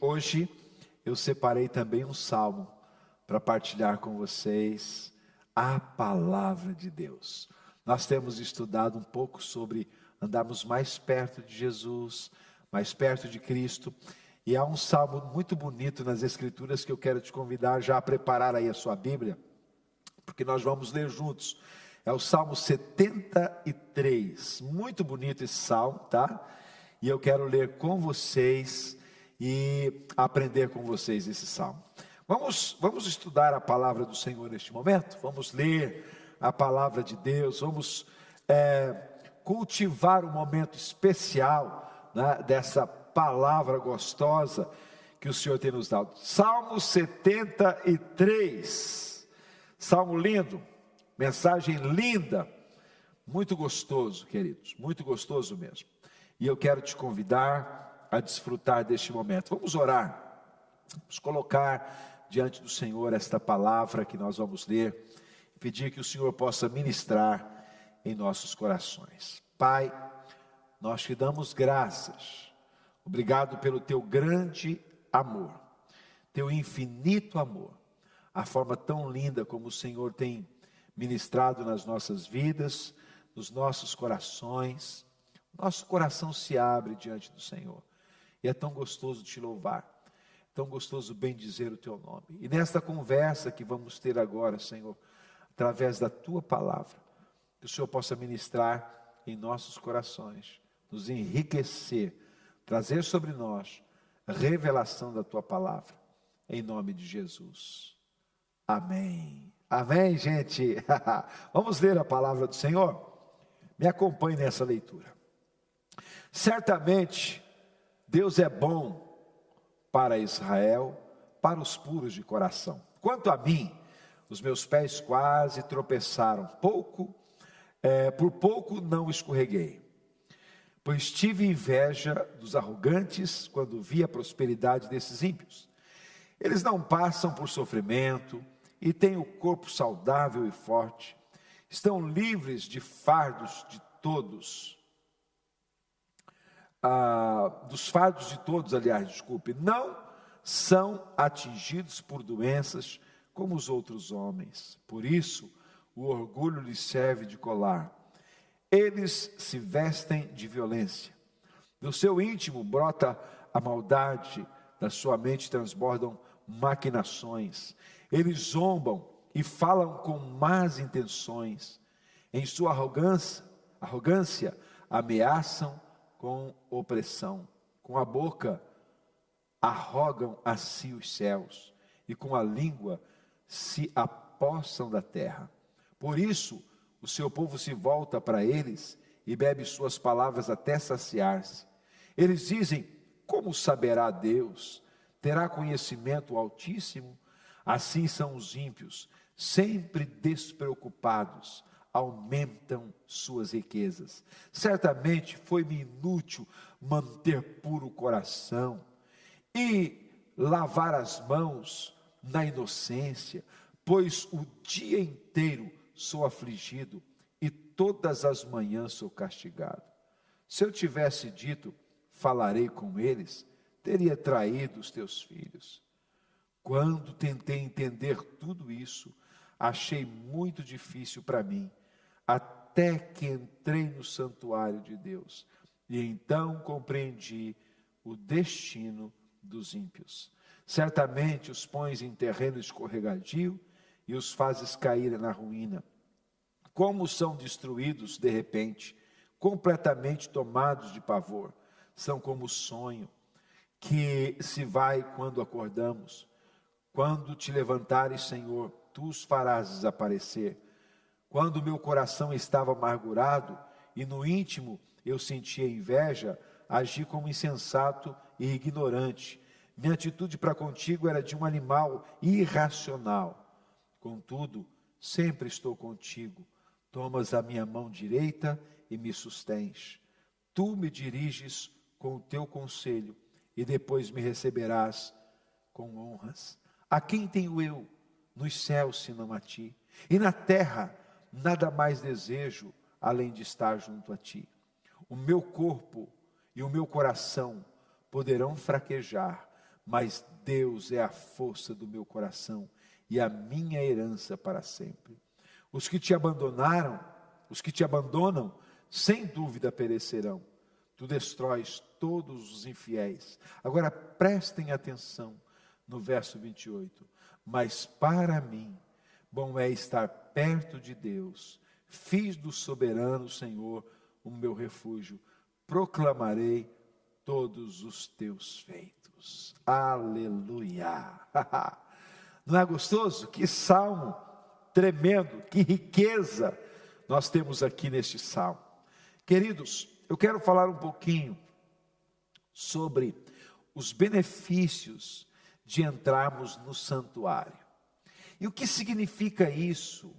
hoje eu separei também um salmo para partilhar com vocês a palavra de Deus. Nós temos estudado um pouco sobre andarmos mais perto de Jesus, mais perto de Cristo. E há um salmo muito bonito nas Escrituras que eu quero te convidar já a preparar aí a sua Bíblia, porque nós vamos ler juntos. É o Salmo 73. Muito bonito esse salmo, tá? E eu quero ler com vocês e aprender com vocês esse salmo. Vamos, vamos estudar a palavra do Senhor neste momento? Vamos ler a palavra de Deus, vamos é, cultivar um momento especial né, dessa palavra gostosa que o Senhor tem nos dado. Salmo 73, salmo lindo, mensagem linda, muito gostoso, queridos, muito gostoso mesmo. E eu quero te convidar a desfrutar deste momento. Vamos orar, vamos colocar diante do Senhor esta palavra que nós vamos ler e pedir que o Senhor possa ministrar em nossos corações. Pai, nós te damos graças, obrigado pelo teu grande amor, teu infinito amor, a forma tão linda como o Senhor tem ministrado nas nossas vidas, nos nossos corações. Nosso coração se abre diante do Senhor. E é tão gostoso te louvar, tão gostoso bem dizer o teu nome. E nesta conversa que vamos ter agora, Senhor, através da tua palavra, que o Senhor possa ministrar em nossos corações, nos enriquecer, trazer sobre nós revelação da tua palavra, em nome de Jesus. Amém. Amém, gente. Vamos ler a palavra do Senhor? Me acompanhe nessa leitura. Certamente, Deus é bom para Israel, para os puros de coração. Quanto a mim, os meus pés quase tropeçaram, pouco, é, por pouco não escorreguei. Pois tive inveja dos arrogantes quando vi a prosperidade desses ímpios. Eles não passam por sofrimento e têm o corpo saudável e forte, estão livres de fardos de todos, ah, dos fardos de todos, aliás, desculpe, não são atingidos por doenças como os outros homens. Por isso, o orgulho lhes serve de colar. Eles se vestem de violência. Do seu íntimo brota a maldade, da sua mente transbordam maquinações. Eles zombam e falam com más intenções. Em sua arrogância, arrogância ameaçam com opressão. Com a boca arrogam a si os céus e com a língua se apossam da terra. Por isso, o seu povo se volta para eles e bebe suas palavras até saciar-se. Eles dizem: Como saberá Deus? Terá conhecimento Altíssimo? Assim são os ímpios, sempre despreocupados, aumentam suas riquezas. Certamente foi-me inútil manter puro o coração e lavar as mãos na inocência, pois o dia inteiro sou afligido e todas as manhãs sou castigado. Se eu tivesse dito, falarei com eles, teria traído os teus filhos. Quando tentei entender tudo isso, achei muito difícil para mim, até que entrei no santuário de Deus e então compreendi o destino dos ímpios. Certamente os pões em terreno escorregadio e os fazes cair na ruína. Como são destruídos de repente, completamente tomados de pavor, são como sonho que se vai quando acordamos. Quando te levantares, Senhor, tu os farás desaparecer. Quando meu coração estava amargurado e no íntimo eu sentia inveja, agi como insensato e ignorante minha atitude para contigo era de um animal irracional. Contudo, sempre estou contigo. Tomas a minha mão direita e me sustens. Tu me diriges com o teu conselho e depois me receberás com honras. A quem tenho eu nos céus senão a ti? E na terra nada mais desejo além de estar junto a ti. O meu corpo e o meu coração poderão fraquejar, mas Deus é a força do meu coração e a minha herança para sempre. Os que te abandonaram, os que te abandonam, sem dúvida perecerão. Tu destróis todos os infiéis. Agora prestem atenção no verso 28. Mas para mim, bom é estar perto de Deus. Fiz do soberano Senhor o meu refúgio. Proclamarei todos os teus feitos. Aleluia. Não é gostoso? Que salmo tremendo, que riqueza nós temos aqui neste salmo. Queridos, eu quero falar um pouquinho sobre os benefícios de entrarmos no santuário. E o que significa isso,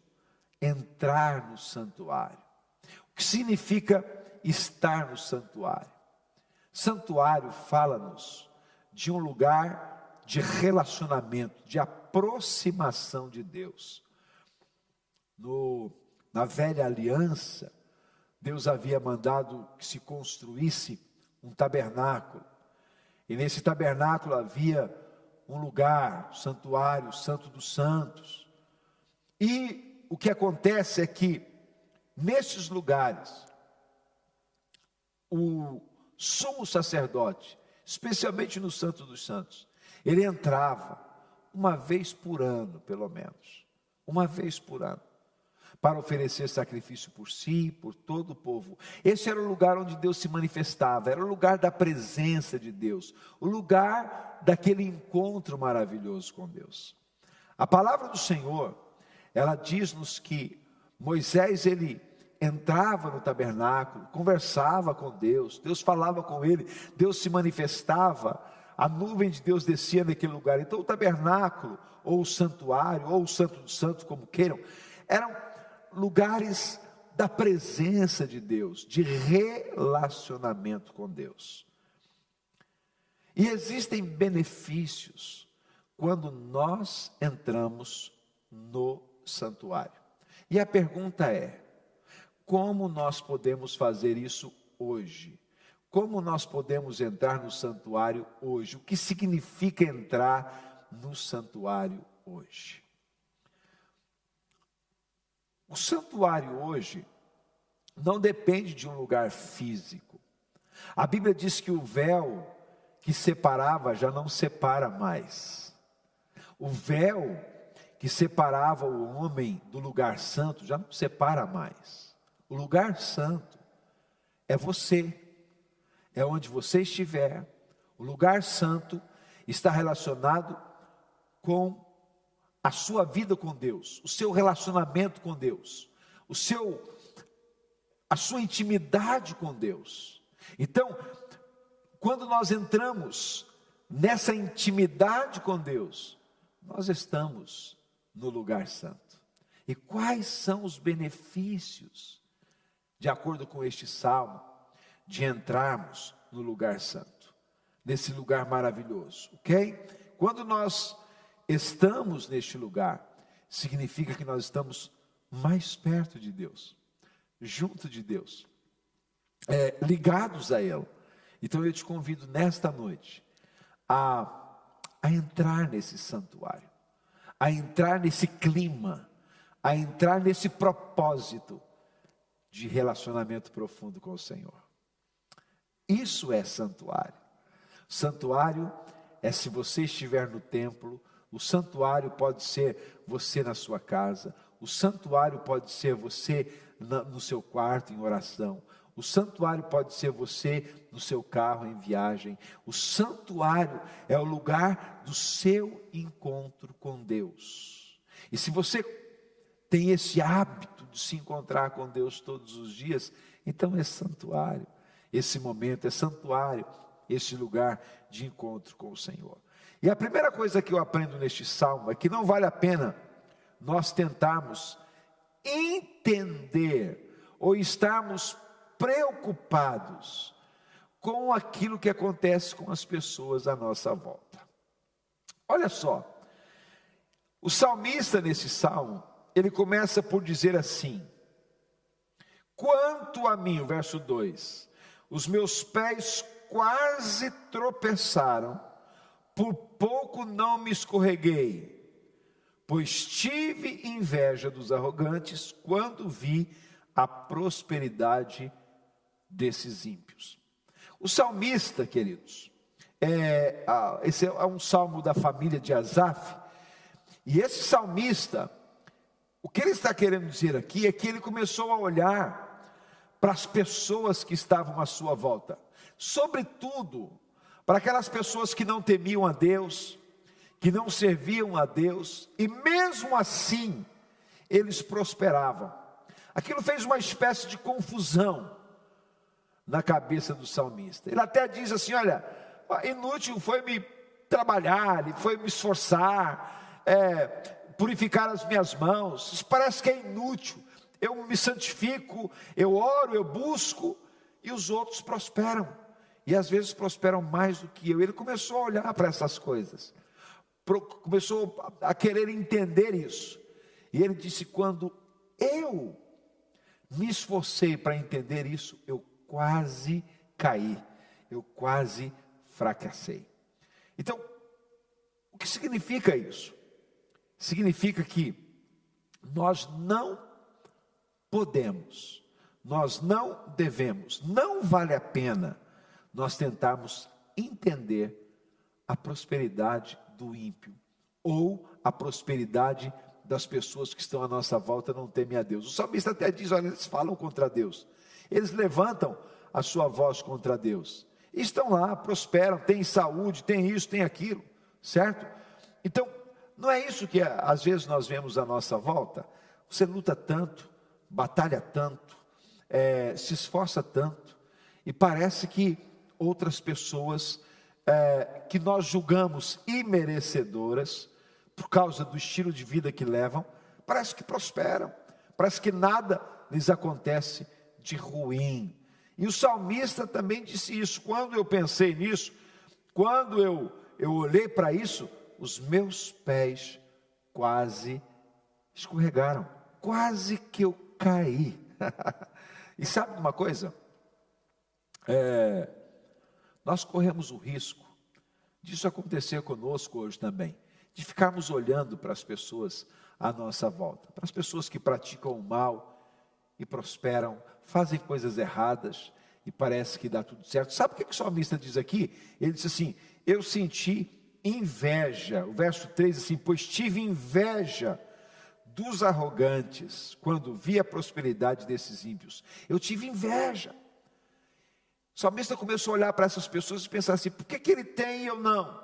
entrar no santuário? O que significa estar no santuário? Santuário fala-nos de um lugar de relacionamento, de aproximação de Deus. No, na velha aliança, Deus havia mandado que se construísse um tabernáculo. E nesse tabernáculo havia um lugar, um santuário, Santo dos Santos. E o que acontece é que, nesses lugares, o sumo sacerdote, especialmente no Santo dos Santos, ele entrava uma vez por ano, pelo menos, uma vez por ano para oferecer sacrifício por si, por todo o povo. Esse era o lugar onde Deus se manifestava, era o lugar da presença de Deus, o lugar daquele encontro maravilhoso com Deus. A palavra do Senhor, ela diz-nos que Moisés ele entrava no tabernáculo, conversava com Deus, Deus falava com ele, Deus se manifestava, a nuvem de Deus descia naquele lugar. Então o tabernáculo, ou o santuário, ou o santo dos santos, como queiram, eram lugares da presença de Deus, de relacionamento com Deus. E existem benefícios quando nós entramos no santuário. E a pergunta é: como nós podemos fazer isso hoje? Como nós podemos entrar no santuário hoje? O que significa entrar no santuário hoje? O santuário hoje não depende de um lugar físico. A Bíblia diz que o véu que separava já não separa mais. O véu que separava o homem do lugar santo já não separa mais. O lugar santo é você, é onde você estiver. O lugar santo está relacionado com a sua vida com Deus, o seu relacionamento com Deus, o seu a sua intimidade com Deus. Então, quando nós entramos nessa intimidade com Deus, nós estamos no lugar santo. E quais são os benefícios, de acordo com este salmo, de entrarmos no lugar santo, nesse lugar maravilhoso, ok? Quando nós estamos neste lugar, significa que nós estamos mais perto de Deus, junto de Deus, é, ligados a Ele. Então eu te convido nesta noite a, a entrar nesse santuário, a entrar nesse clima, a entrar nesse propósito de relacionamento profundo com o Senhor. Isso é santuário. Santuário é se você estiver no templo, o santuário pode ser você na sua casa, o santuário pode ser você no seu quarto em oração, o santuário pode ser você no seu carro em viagem. O santuário é o lugar do seu encontro com Deus. E se você tem esse hábito de se encontrar com Deus todos os dias, então é santuário. Esse momento é santuário, esse lugar de encontro com o Senhor. E a primeira coisa que eu aprendo neste salmo é que não vale a pena nós tentarmos entender ou estarmos preocupados com aquilo que acontece com as pessoas à nossa volta. Olha só, o salmista nesse salmo, ele começa por dizer assim: Quanto a mim, verso 2, os meus pés quase tropeçaram por pouco não me escorreguei, pois tive inveja dos arrogantes quando vi a prosperidade desses ímpios. O salmista, queridos, é, esse é um salmo da família de Asaf, e esse salmista, o que ele está querendo dizer aqui é que ele começou a olhar para as pessoas que estavam à sua volta, sobretudo para aquelas pessoas que não temiam a Deus, que não serviam a Deus, e mesmo assim eles prosperavam. Aquilo fez uma espécie de confusão na cabeça do salmista. Ele até diz assim: Olha, inútil foi me trabalhar, foi me esforçar, é, purificar as minhas mãos, isso parece que é inútil eu me santifico, eu oro, eu busco, e os outros prosperam. E às vezes prosperam mais do que eu. Ele começou a olhar para essas coisas, começou a querer entender isso. E ele disse: quando eu me esforcei para entender isso, eu quase caí, eu quase fracassei. Então, o que significa isso? Significa que nós não podemos, nós não devemos, não vale a pena nós tentarmos entender a prosperidade do ímpio ou a prosperidade das pessoas que estão à nossa volta não temem a Deus. O salmista até diz: olha, eles falam contra Deus, eles levantam a sua voz contra Deus, e estão lá, prosperam, têm saúde, têm isso, têm aquilo, certo? Então, não é isso que às vezes nós vemos à nossa volta. Você luta tanto, batalha tanto, é, se esforça tanto, e parece que outras pessoas é, que nós julgamos imerecedoras, por causa do estilo de vida que levam, parece que prosperam, parece que nada lhes acontece de ruim. E o salmista também disse isso. Quando eu pensei nisso, quando eu, eu olhei para isso, os meus pés quase escorregaram, quase que eu cair. e sabe uma coisa? É, nós corremos o risco disso acontecer conosco hoje também, de ficarmos olhando para as pessoas à nossa volta, para as pessoas que praticam o mal e prosperam, fazem coisas erradas e parece que dá tudo certo. Sabe o que o salmista diz aqui? Ele diz assim: Eu senti inveja. O verso 3 assim: Pois tive inveja dos arrogantes, quando vi a prosperidade desses ímpios. Eu tive inveja. O salmista começou a olhar para essas pessoas e pensar assim: por que, que ele tem e eu não?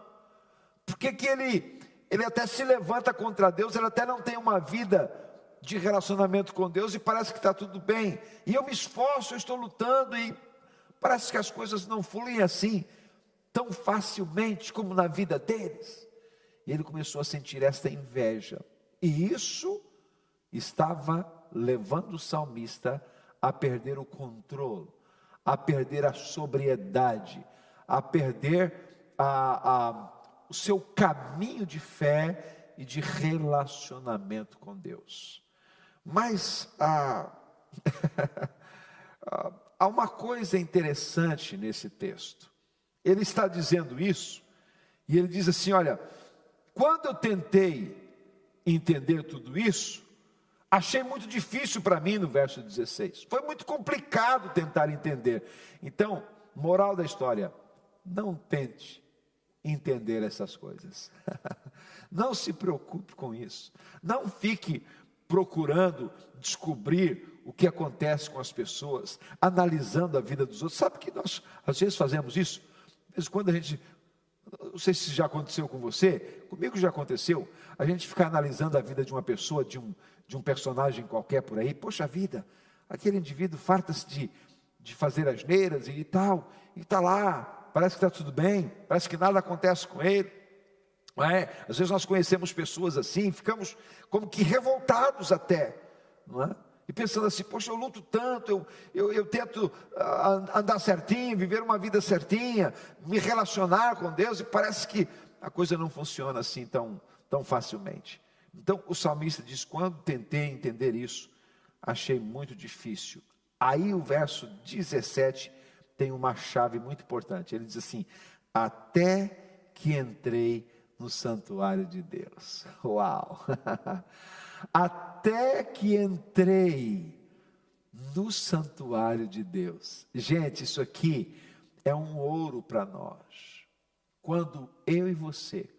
Por que, que ele, ele até se levanta contra Deus, ele até não tem uma vida de relacionamento com Deus e parece que está tudo bem. E eu me esforço, eu estou lutando e parece que as coisas não fluem assim, tão facilmente como na vida deles. E ele começou a sentir esta inveja. E isso estava levando o salmista a perder o controle, a perder a sobriedade, a perder a, a, o seu caminho de fé e de relacionamento com Deus. Mas há, há uma coisa interessante nesse texto. Ele está dizendo isso, e ele diz assim: olha, quando eu tentei entender tudo isso, achei muito difícil para mim no verso 16. Foi muito complicado tentar entender. Então, moral da história: não tente entender essas coisas. não se preocupe com isso. Não fique procurando descobrir o que acontece com as pessoas, analisando a vida dos outros. Sabe que nós às vezes fazemos isso? Às vezes quando a gente não sei se já aconteceu com você, comigo já aconteceu, a gente ficar analisando a vida de uma pessoa, de um, de um personagem qualquer por aí, poxa vida, aquele indivíduo farta-se de, de fazer asneiras e tal, e está lá, parece que está tudo bem, parece que nada acontece com ele. Não é? Às vezes nós conhecemos pessoas assim, ficamos como que revoltados até, não é? E pensando assim, poxa, eu luto tanto, eu, eu, eu tento uh, andar certinho, viver uma vida certinha, me relacionar com Deus, e parece que a coisa não funciona assim tão, tão facilmente. Então o salmista diz: quando tentei entender isso, achei muito difícil. Aí o verso 17 tem uma chave muito importante. Ele diz assim: até que entrei no santuário de Deus. Uau! Até que entrei no santuário de Deus. Gente, isso aqui é um ouro para nós. Quando eu e você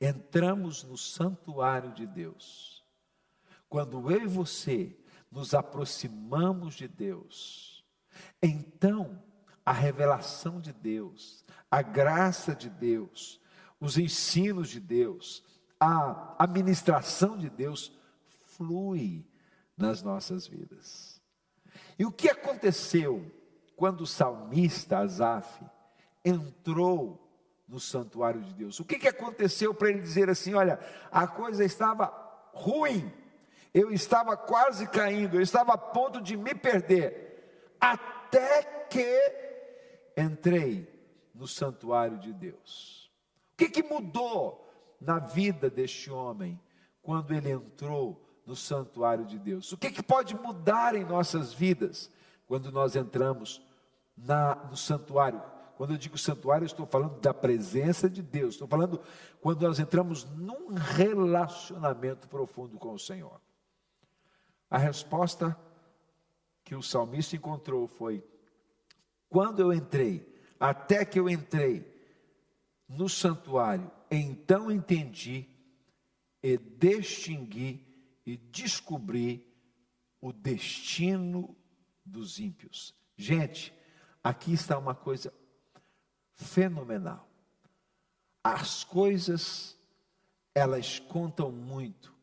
entramos no santuário de Deus, quando eu e você nos aproximamos de Deus, então a revelação de Deus, a graça de Deus, os ensinos de Deus, a administração de Deus flui nas nossas vidas. E o que aconteceu quando o salmista Asaf entrou no santuário de Deus? O que, que aconteceu para ele dizer assim: olha, a coisa estava ruim, eu estava quase caindo, eu estava a ponto de me perder, até que entrei no santuário de Deus. O que, que mudou na vida deste homem quando ele entrou no santuário de Deus? O que, que pode mudar em nossas vidas quando nós entramos na, no santuário? Quando eu digo santuário, eu estou falando da presença de Deus, estou falando quando nós entramos num relacionamento profundo com o Senhor. A resposta que o salmista encontrou foi: quando eu entrei, até que eu entrei no santuário, então entendi e distingui e descobri o destino dos ímpios. Gente, aqui está uma coisa fenomenal. As coisas, elas contam muito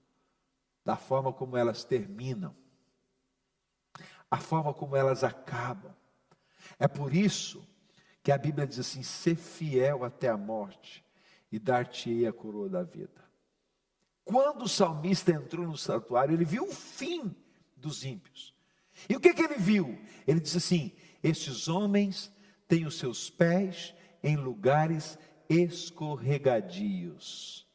da forma como elas terminam, a forma como elas acabam. É por isso que a Bíblia diz assim: ser fiel até a morte e dar-te-ei a coroa da vida. Quando o salmista entrou no santuário, ele viu o fim dos ímpios. E o que, que ele viu? Ele disse assim: estes homens têm os seus pés em lugares escorregadios.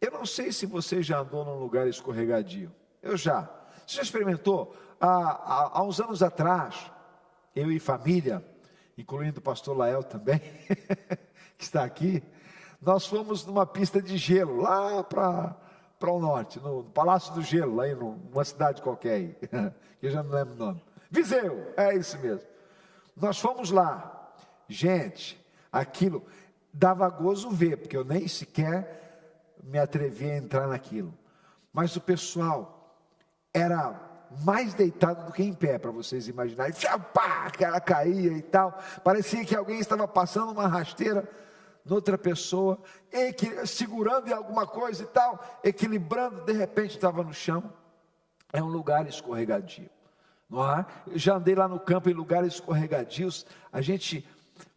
Eu não sei se você já andou num lugar escorregadio. Eu já. Você já experimentou? Há, há, há uns anos atrás, eu e família, incluindo o pastor Lael também, que está aqui, nós fomos numa pista de gelo, lá para o norte, no, Palácio do Gelo, lá aí numa cidade qualquer aí, que eu já não lembro o nome. Viseu, é isso mesmo. Nós fomos lá. Gente, aquilo dava gozo ver, porque eu nem sequer me atrevi a entrar naquilo. Mas o pessoal era mais deitado do que em pé, para vocês imaginarem. Pá, ela caía e tal. Parecia que alguém estava passando uma rasteira noutra pessoa, segurando em alguma coisa e tal, equilibrando, de repente estava no chão. É um lugar escorregadio. Não é? Eu já andei lá no campo em lugares escorregadios. A gente,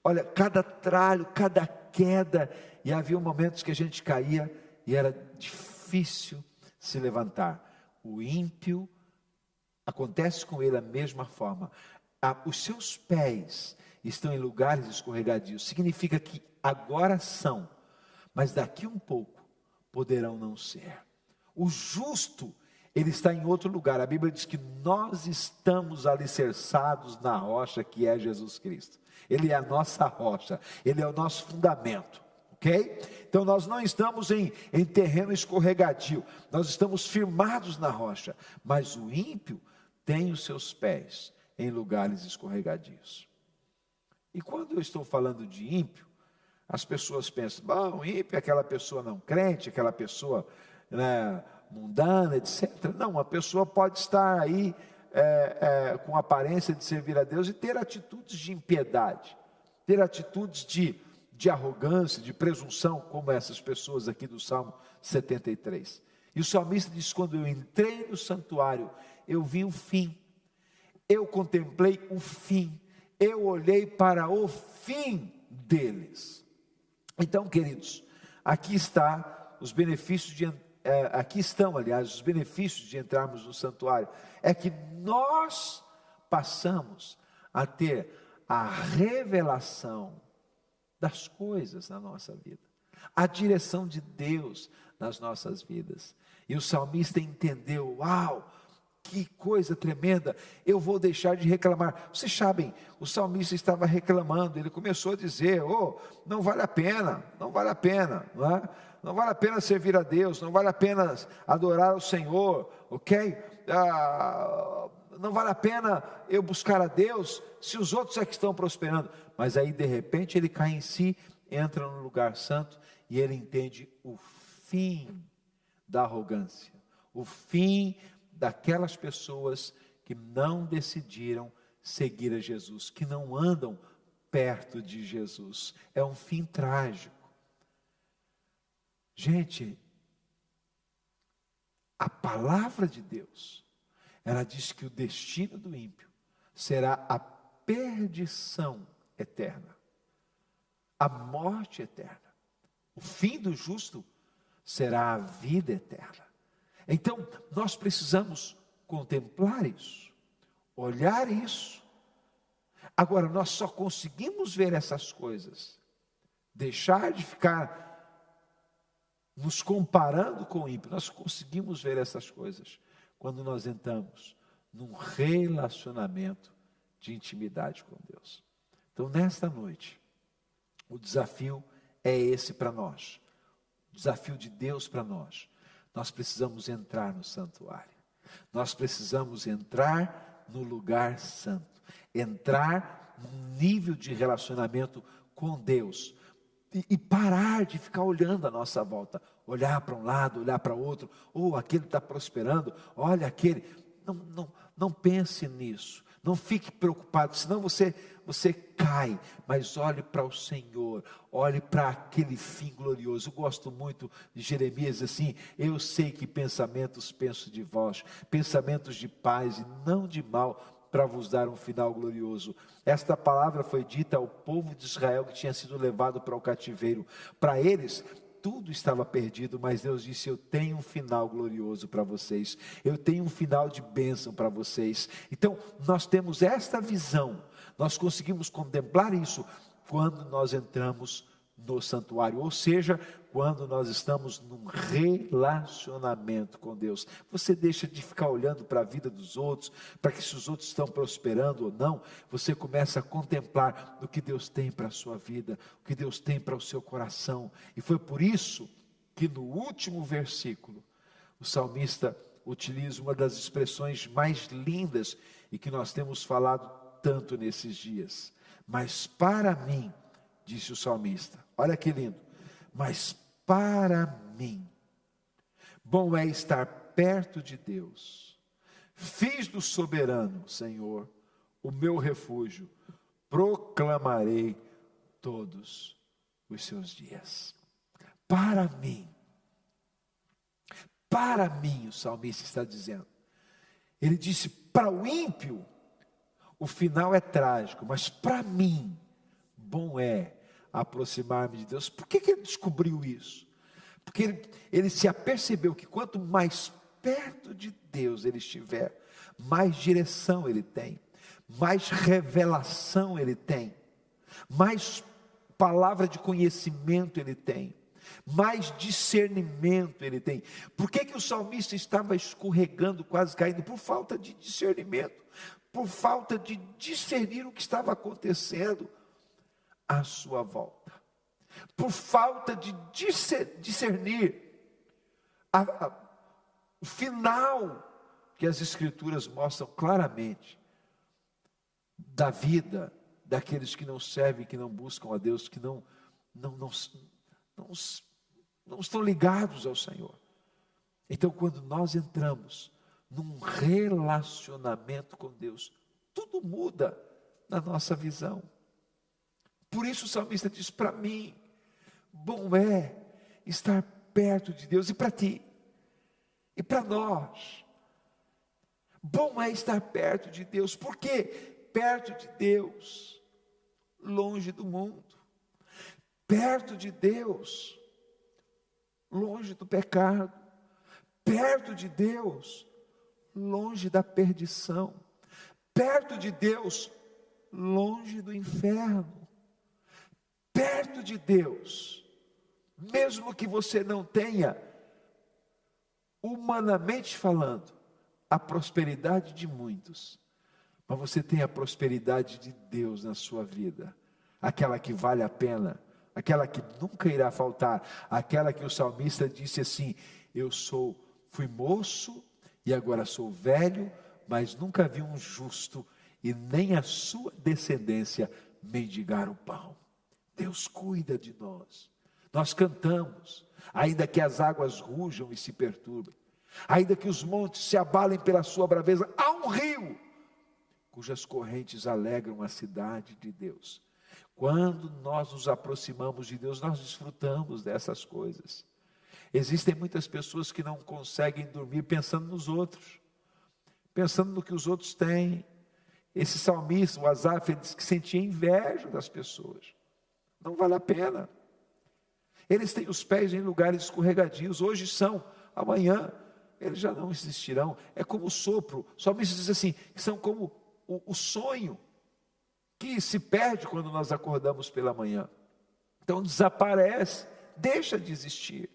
olha, cada tralho, cada queda, e havia momentos que a gente caía e era difícil se levantar. O ímpio acontece com ele a mesma forma. Os seus pés estão em lugares escorregadios. Significa que agora são, mas daqui um pouco poderão não ser. O justo, ele está em outro lugar. A Bíblia diz que nós estamos alicerçados na rocha que é Jesus Cristo. Ele é a nossa rocha, ele é o nosso fundamento. Ok? Então nós não estamos em, em terreno escorregadio, nós estamos firmados na rocha, mas o ímpio tem os seus pés em lugares escorregadios. E quando eu estou falando de ímpio, as pessoas pensam, bom, ímpio é aquela pessoa não crente, aquela pessoa né, mundana, etc. Não, uma pessoa pode estar aí é, é, com aparência de servir a Deus e ter atitudes de impiedade, ter atitudes de, de arrogância, de presunção, como essas pessoas aqui do Salmo 73. E o salmista diz: quando eu entrei no santuário, eu vi o fim, eu contemplei o fim, eu olhei para o fim deles. Então, queridos, aqui está os benefícios de é, aqui estão, aliás, os benefícios de entrarmos no santuário. É que nós passamos a ter a revelação das coisas na nossa vida, a direção de Deus nas nossas vidas. E o salmista entendeu: uau, que coisa tremenda, eu vou deixar de reclamar. Vocês sabem, o salmista estava reclamando, ele começou a dizer: Oh, não vale a pena, não vale a pena, não, é? não vale a pena servir a Deus, não vale a pena adorar o Senhor, ok? Ah, não vale a pena eu buscar a Deus se os outros é que estão prosperando. Mas aí, de repente, ele cai em si, entra no lugar santo e ele entende o fim da arrogância, o fim daquelas pessoas que não decidiram seguir a Jesus, que não andam perto de Jesus. É um fim trágico. Gente, a palavra de Deus, ela diz que o destino do ímpio será a perdição eterna, a morte eterna. O fim do justo será a vida eterna. Então, nós precisamos contemplar isso, olhar isso. Agora, nós só conseguimos ver essas coisas, deixar de ficar nos comparando com o ímpio, nós conseguimos ver essas coisas quando nós entramos num relacionamento de intimidade com Deus. Então, nesta noite, o desafio é esse para nós, o desafio de Deus para nós nós precisamos entrar no santuário. Nós precisamos entrar no lugar santo, entrar num nível de relacionamento com Deus e, e parar de ficar olhando à nossa volta, olhar para um lado, olhar para outro, ou oh, aquele está prosperando, olha aquele. Não, não, não pense nisso. Não fique preocupado, senão você você cai, mas olhe para o Senhor, olhe para aquele fim glorioso. Eu gosto muito de Jeremias assim, eu sei que pensamentos penso de vós, pensamentos de paz e não de mal, para vos dar um final glorioso. Esta palavra foi dita ao povo de Israel que tinha sido levado para o cativeiro. Para eles, tudo estava perdido, mas Deus disse: Eu tenho um final glorioso para vocês, eu tenho um final de bênção para vocês. Então, nós temos esta visão, nós conseguimos contemplar isso quando nós entramos no santuário, ou seja, quando nós estamos num relacionamento com Deus. Você deixa de ficar olhando para a vida dos outros, para que se os outros estão prosperando ou não, você começa a contemplar o que Deus tem para a sua vida, o que Deus tem para o seu coração. E foi por isso que no último versículo, o salmista utiliza uma das expressões mais lindas e que nós temos falado tanto nesses dias. Mas para mim, disse o salmista. Olha que lindo. Mas para mim, bom é estar perto de Deus. Fiz do soberano, Senhor, o meu refúgio. Proclamarei todos os seus dias. Para mim, para mim, o salmista está dizendo. Ele disse: para o ímpio, o final é trágico, mas para mim, bom é aproximar-me de Deus. Por que, que ele descobriu isso? Porque ele, ele se apercebeu que quanto mais perto de Deus ele estiver, mais direção ele tem, mais revelação ele tem, mais palavra de conhecimento ele tem, mais discernimento ele tem. Por que, que o salmista estava escorregando, quase caindo? Por falta de discernimento, por falta de discernir o que estava acontecendo à sua volta, por falta de discernir a, a, o final que as Escrituras mostram claramente da vida daqueles que não servem, que não buscam a Deus, que não, não, não, não, não estão ligados ao Senhor. Então, quando nós entramos num relacionamento com Deus, tudo muda na nossa visão. Por isso o salmista diz: para mim, bom é estar perto de Deus. E para ti, e para nós. Bom é estar perto de Deus, porque perto de Deus, longe do mundo, perto de Deus, longe do pecado, perto de Deus, longe da perdição, perto de Deus, longe do inferno. Perto de Deus, mesmo que você não tenha, humanamente falando, a prosperidade de muitos, mas você tem a prosperidade de Deus na sua vida, aquela que vale a pena, aquela que nunca irá faltar, aquela que o salmista disse assim: Eu sou, fui moço e agora sou velho, mas nunca vi um justo e nem a sua descendência mendigar o pão. Deus cuida de nós. Nós cantamos, ainda que as águas rujam e se perturbem, ainda que os montes se abalem pela sua braveza, há um rio cujas correntes alegram a cidade de Deus. Quando nós nos aproximamos de Deus, nós desfrutamos dessas coisas. Existem muitas pessoas que não conseguem dormir pensando nos outros, pensando no que os outros têm. Esse salmista, o Asaf, ele diz que sentia inveja das pessoas. Não vale a pena. Eles têm os pés em lugares escorregadios, hoje são, amanhã eles já não existirão. É como o sopro. O salmista diz assim: são como o, o sonho que se perde quando nós acordamos pela manhã. Então desaparece, deixa de existir.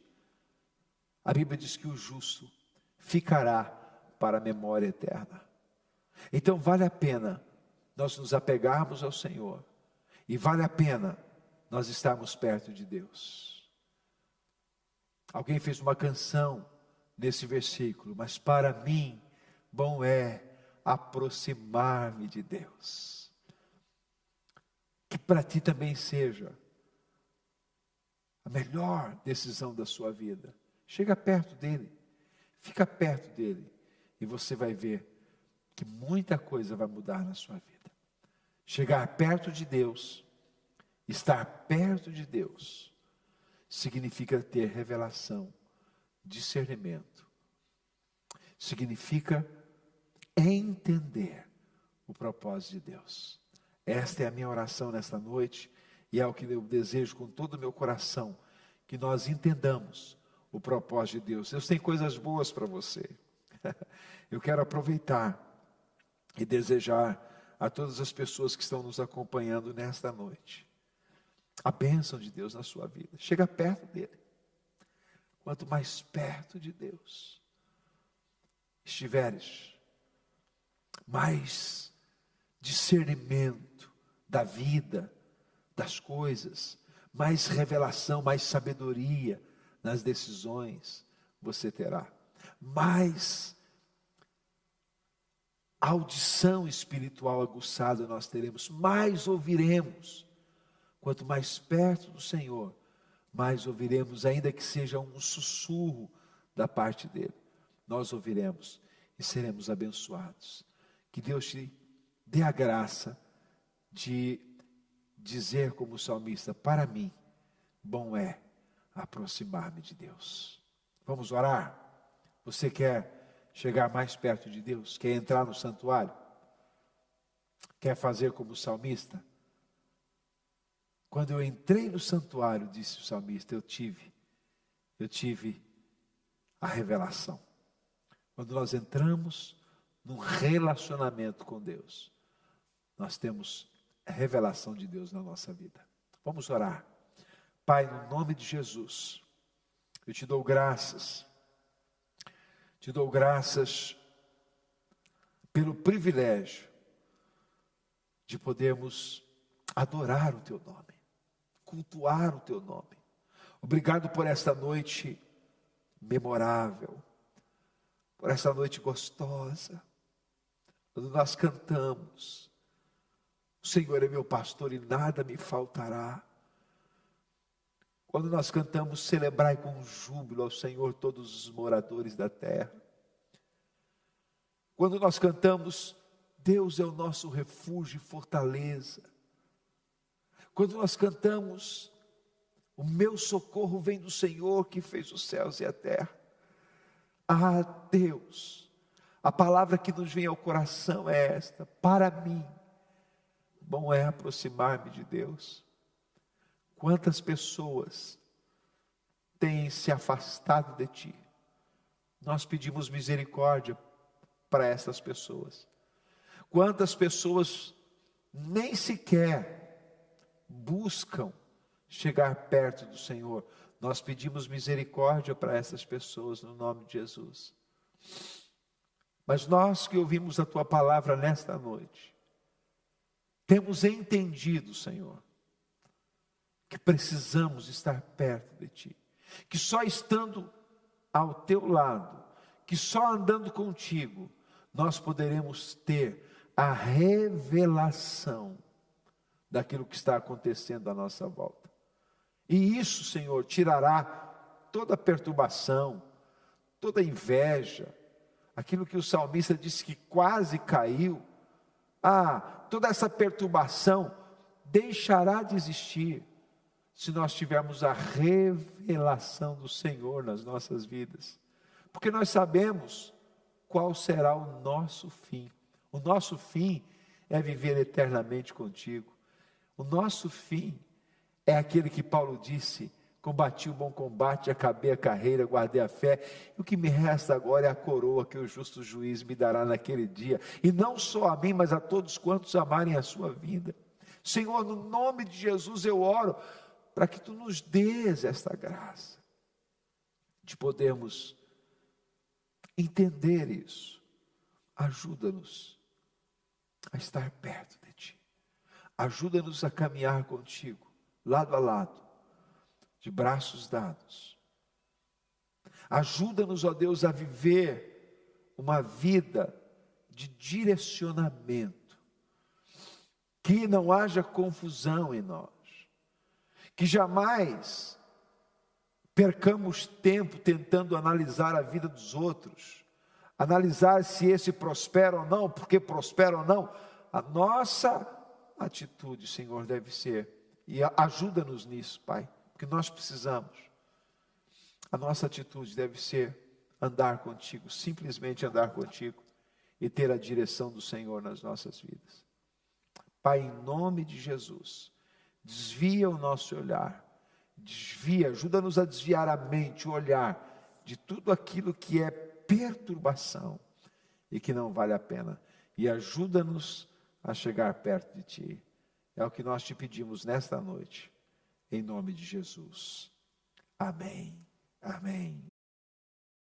A Bíblia diz que o justo ficará para a memória eterna. Então vale a pena nós nos apegarmos ao Senhor, e vale a pena nós estarmos perto de Deus. Alguém fez uma canção nesse versículo, mas para mim, bom é aproximar-me de Deus. Que para ti também seja a melhor decisão da sua vida Chega perto dele, fica perto dele, e você vai ver que muita coisa vai mudar na sua vida. Chegar perto de Deus, estar perto de Deus, significa ter revelação, discernimento, significa entender o propósito de Deus. Esta é a minha oração nesta noite e é o que eu desejo com todo o meu coração, que nós entendamos o propósito de Deus. Deus tem coisas boas para você. Eu quero aproveitar e desejar a todas as pessoas que estão nos acompanhando nesta noite a bênção de Deus na sua vida. Chega perto dele. Quanto mais perto de Deus estiveres, mais discernimento da vida, das coisas, mais revelação, mais sabedoria nas decisões você terá. Mais audição espiritual aguçada nós teremos, mais ouviremos. Quanto mais perto do Senhor, mais ouviremos, ainda que seja um sussurro da parte dele. Nós ouviremos e seremos abençoados. Que Deus te dê a graça de dizer como salmista: para mim, bom é aproximar-me de Deus. Vamos orar? Você quer chegar mais perto de Deus? Quer entrar no santuário? Quer fazer como o salmista? Quando eu entrei no santuário, disse o salmista, eu tive, eu tive a revelação. Quando nós entramos num relacionamento com Deus, nós temos revelação de Deus na nossa vida. Vamos orar. Pai, no nome de Jesus, eu te dou graças, te dou graças pelo privilégio de podermos adorar o teu nome, cultuar o teu nome. Obrigado por esta noite memorável, por esta noite gostosa, quando nós cantamos. O Senhor é meu pastor e nada me faltará. Quando nós cantamos, celebrai com júbilo ao Senhor todos os moradores da terra. Quando nós cantamos, Deus é o nosso refúgio e fortaleza. Quando nós cantamos, o meu socorro vem do Senhor que fez os céus e a terra. Ah, Deus, a palavra que nos vem ao coração é esta: para mim, bom é aproximar-me de Deus. Quantas pessoas têm se afastado de ti? Nós pedimos misericórdia para essas pessoas. Quantas pessoas nem sequer buscam chegar perto do Senhor? Nós pedimos misericórdia para essas pessoas no nome de Jesus. Mas nós que ouvimos a tua palavra nesta noite, temos entendido, Senhor, que precisamos estar perto de ti, que só estando ao teu lado, que só andando contigo, nós poderemos ter a revelação daquilo que está acontecendo à nossa volta. E isso, Senhor, tirará toda perturbação, toda inveja, aquilo que o salmista disse que quase caiu. Ah, toda essa perturbação deixará de existir se nós tivermos a revelação do Senhor nas nossas vidas. Porque nós sabemos qual será o nosso fim. O nosso fim é viver eternamente contigo. O nosso fim é aquele que Paulo disse: combati o bom combate, acabei a carreira, guardei a fé. E o que me resta agora é a coroa que o justo juiz me dará naquele dia. E não só a mim, mas a todos quantos amarem a sua vida. Senhor, no nome de Jesus eu oro para que tu nos dês esta graça de podermos entender isso. Ajuda-nos a estar perto de ti. Ajuda-nos a caminhar contigo, lado a lado, de braços dados. Ajuda-nos, ó Deus, a viver uma vida de direcionamento, que não haja confusão em nós, que jamais percamos tempo tentando analisar a vida dos outros, analisar se esse prospera ou não, porque prospera ou não. A nossa atitude, Senhor, deve ser. E ajuda-nos nisso, Pai, porque nós precisamos. A nossa atitude deve ser andar contigo, simplesmente andar contigo e ter a direção do Senhor nas nossas vidas. Pai, em nome de Jesus, desvia o nosso olhar, desvia, ajuda-nos a desviar a mente, o olhar de tudo aquilo que é perturbação e que não vale a pena, e ajuda-nos a chegar perto de Ti. É o que nós te pedimos nesta noite, em nome de Jesus. Amém. Amém.